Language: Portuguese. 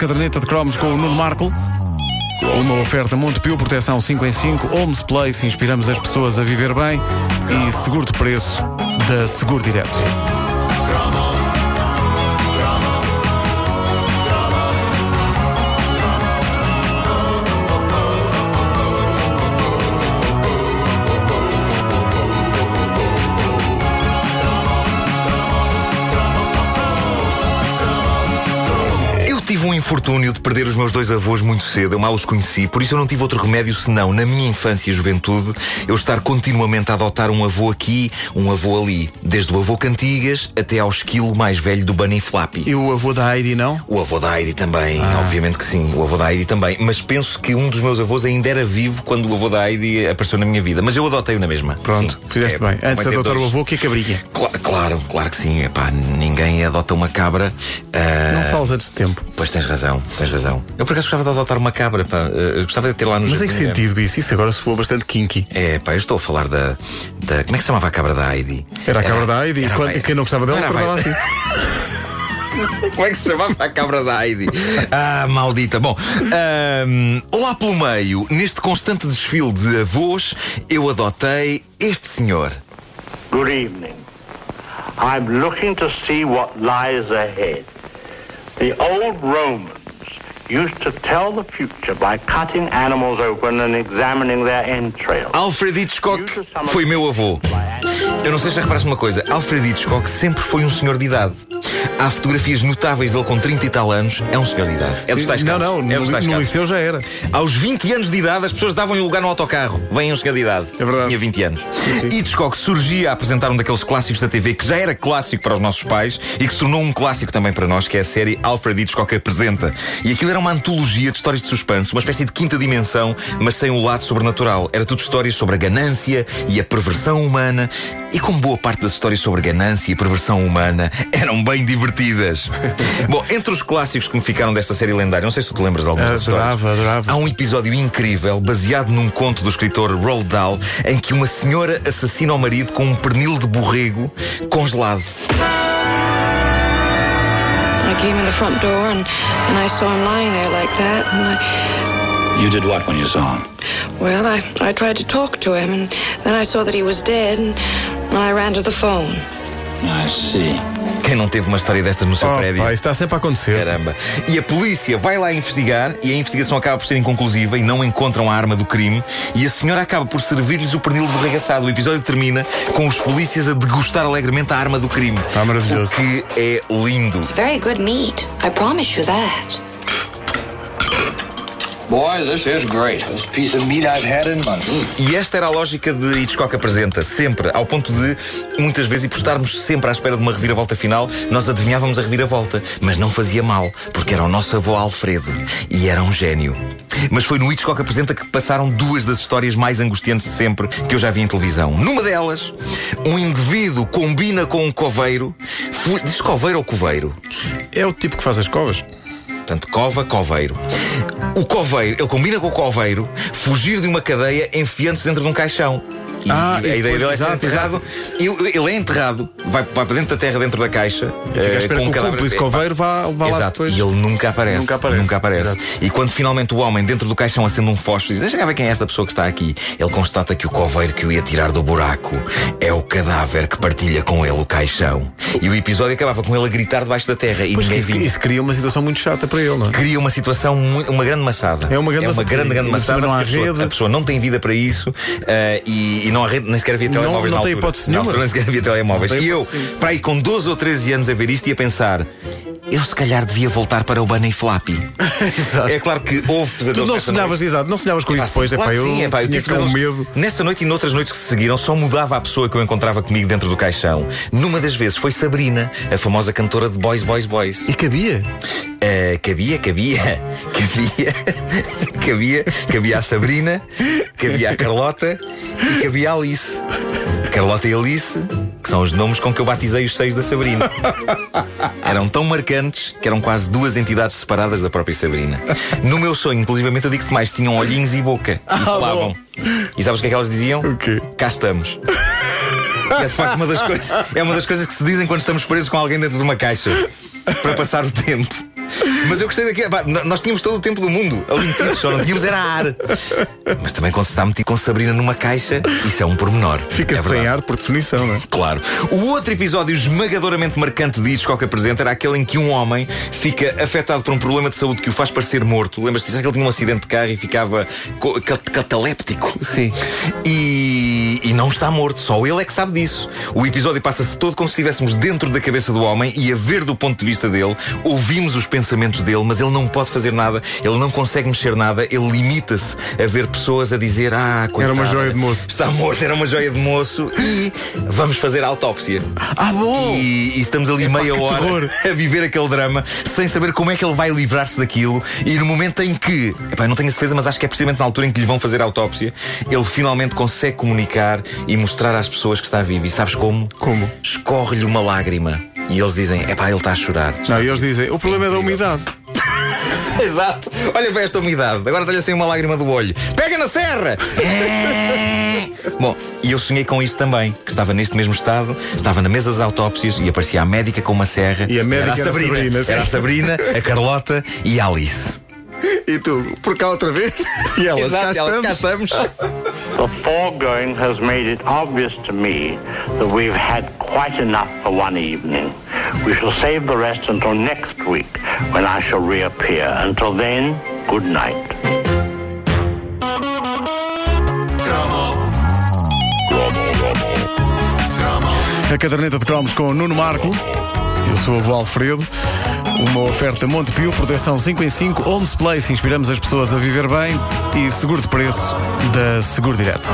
caderneta de cromos com o Nuno Marco. Uma oferta Montepio, proteção 5 em 5, Homes Place, inspiramos as pessoas a viver bem e seguro de preço da Seguro Direto. Infortúnio de perder os meus dois avós muito cedo, eu mal os conheci, por isso eu não tive outro remédio senão, na minha infância e juventude, eu estar continuamente a adotar um avô aqui, um avô ali. Desde o avô Cantigas até ao esquilo mais velho do Bunny Flappy. E o avô da Heidi não? O avô da Heidi também, Ah. obviamente que sim, o avô da Heidi também. Mas penso que um dos meus avós ainda era vivo quando o avô da Heidi apareceu na minha vida. Mas eu adotei-o na mesma. Pronto, Sim. fizeste É, bem. Antes de adotar o dois. avô, que é cabrinha. Cla- claro, claro que sim. Epá, ninguém adota uma cabra. ah, Não fales antes de tempo. Pois tens razão, tens razão. Eu por acaso gostava de adotar uma cabra, pá. Eh, Eu gostava de ter lá no Mas em que jardim. sentido isso? Isso agora soou bastante kinky. É, pá, eu estou a falar da, da. Como é que se chamava a cabra da Heidi? Era a cabra da Heidi. era Quando- Quem não gostava dela acordava vai- assim. Como é que se chamava a cabra da Heidi? Ah, maldita. Bom, ahm, lá pelo meio, neste constante desfile de avós, eu adotei este senhor. Good evening. I'm looking to see what lies ahead. The old Romans used to tell the future by cutting animals open and examining their entrails. Alfred Hitchcock foi meu avô. Eu não sei se já reparaste uma coisa, Alfred Hitchcock sempre foi um senhor de idade. Há fotografias notáveis dele com 30 e tal anos, é um senhor de idade. É dos tais Não, casos. não, é dos no, tais no casos. liceu já era. Aos 20 anos de idade, as pessoas davam-lhe lugar no autocarro. Vem um senhor de idade. É verdade. Tinha 20 anos. sim. Hitchcock surgia a apresentar um daqueles clássicos da TV que já era clássico para os nossos pais e que se tornou um clássico também para nós, que é a série Alfred Hitchcock Apresenta. E aquilo era uma antologia de histórias de suspense, uma espécie de quinta dimensão, mas sem o lado sobrenatural. Era tudo histórias sobre a ganância e a perversão humana. E como boa parte das histórias sobre ganância e perversão humana eram bem divertidas. Bom, entre os clássicos que me ficaram desta série lendária, não sei se tu te lembras de algumas histórias. Adorava, adorava. Há um episódio incrível, baseado num conto do escritor Roald Dahl, em que uma senhora assassina o marido com um pernil de borrego congelado. I came in the front door and, and I saw him lying there like that. And I, You did what when you saw him? well, I, I tried to talk to him, and then I saw that he was dead, and, and I ran to the phone. I see. Quem não teve uma história destas no seu Oh, prédio? pá, isso está sempre a acontecer. Caramba. E a polícia vai lá investigar e a investigação acaba por ser inconclusiva e não encontram a arma do crime e a senhora acaba por servir-lhes o pernil de borrego assado. O episódio termina com os polícias a degustar alegremente a arma do crime. Ah, maravilhoso. O que é lindo. It's very good meat. I promise you that. Boy, this is great. This piece of meat I've had in months. E esta era a lógica de Hitchcock apresenta, sempre, ao ponto de, muitas vezes, e por estarmos sempre à espera de uma reviravolta final, nós adivinhávamos a reviravolta. Mas não fazia mal, porque era o nosso avô Alfredo. E era um gênio. Mas foi no Hitchcock apresenta que passaram duas das histórias mais angustiantes de sempre que eu já vi em televisão. Numa delas, um indivíduo combina com um coveiro. Diz coveiro ou coveiro? É o tipo que faz as covas. Portanto, cova, coveiro. O coveiro, ele combina com o coveiro fugir de uma cadeia enfiando-se dentro de um caixão. E Ah, a e ideia depois- dele é ser enterrado. E Ele é enterrado, vai, vai para dentro da terra, dentro da caixa. Fica eh, com um o cadáver- coveiro vá, vá lá Exato, depois. e ele nunca aparece. Nunca aparece, Nunca aparece. exato. E quando finalmente o homem, dentro do caixão, acende um fósforo e diz: Deixa cá ver quem é esta pessoa que está aqui. Ele constata que o coveiro que o ia tirar do buraco é o cadáver que partilha com ele o caixão. E o episódio acabava com ele a gritar debaixo da terra e Pois ninguém isso, isso cria uma situação muito chata para ele, não é? cria uma situação, uma grande maçada. É uma grande maçada. grande, grande maçada. a, pessoa, a pessoa não tem vida para isso eh, e, e não nem sequer havia Não- telemóveis não na tem altura. hipótese Na nenhuma. altura nem sequer havia telemóveis. Não tem E eu, hipótese para aí com 12 ou 13 anos a ver isto e a pensar. Eu se calhar devia voltar para o Bunny Flappy. Exato. É claro que houve Tu pesadelos não nessa sonhavas, exato, não sonhavas com isso depois. sim, Epá, claro que eu sim, eu tinha tive com pesadelos. medo. Nessa noite e noutras noites que se seguiram, só mudava a pessoa que eu encontrava comigo dentro do caixão. Numa das vezes foi Sabrina, a famosa cantora de Boys, Boys, Boys. E cabia. Uh, cabia, cabia, cabia, cabia, cabia a Sabrina, cabia a Carlota e cabia a Alice. Carlota e Alice, que são os nomes com que eu batizei os seis da Sabrina. Eram tão marcantes que eram quase duas entidades separadas da própria Sabrina. No meu sonho, inclusivamente, eu digo-te mais, tinham olhinhos e boca. E falavam. E sabes o que é que elas diziam? O quê? Cá estamos. E é de facto uma das coisas, é uma das coisas que se dizem quando estamos presos com alguém dentro de uma caixa para passar o tempo. Mas eu gostei daqui. Pá, nós tínhamos todo o tempo do mundo ali metidos, só não tínhamos era ar. Mas também quando se está metido com Sabrina numa caixa, isso é um pormenor. Fica é sem verdade. ar por definição, não é? Claro. O outro episódio esmagadoramente marcante de Hitchcock apresenta era aquele em que um homem fica afetado por um problema de saúde que o faz parecer morto. Lembras-te? Que ele tinha um acidente de carro e ficava co- cat- cataléptico. Sim. E, e não está morto, só ele é que sabe disso. O episódio passa-se todo como se estivéssemos dentro da cabeça do homem e a ver do ponto de vista dele, ouvimos os pensamentos dele, mas ele não pode fazer nada, ele não consegue mexer nada, ele limita-se a ver pessoas a dizer: Ah, coitado, uma joia de moço." Está morto, era uma joia de moço e vamos fazer a autópsia. Ah, bom! E, e estamos ali meia hora terror. a viver aquele drama sem saber como é que ele vai livrar-se daquilo. E no momento em que, epá, não tenho certeza, mas acho que é precisamente na altura em que lhe vão fazer a autópsia, ele finalmente consegue comunicar e mostrar às pessoas que está vivo. E sabes como? Como? Escorre-lhe uma lágrima. E eles dizem: epá, ele está a chorar. Não, e eles dizem, o problema é da umidade. Exato. Olha para esta umidade. Agora está-lhe assim uma lágrima do olho. Pega na serra! Bom, e eu sonhei com isto também, que estava neste mesmo estado, estava na mesa das autópsias e aparecia a médica com uma serra. E a médica era a Sabrina. Sabrina, sim. Era a Sabrina, a Carlota e a Alice. E tu, por cá outra vez? E elas, cá elas estamos. cá estamos. The foregoing has made it obvious to me that we've had quite enough for one evening. We shall save the rest until next week, when I shall reappear. Until then, good night. A caderneta de cromos com o Nuno Marco e o seu avô Alfredo. Uma oferta Montepio, proteção 5 em 5, Homes Place, inspiramos as pessoas a viver bem e seguro de preço da Seguro Direto.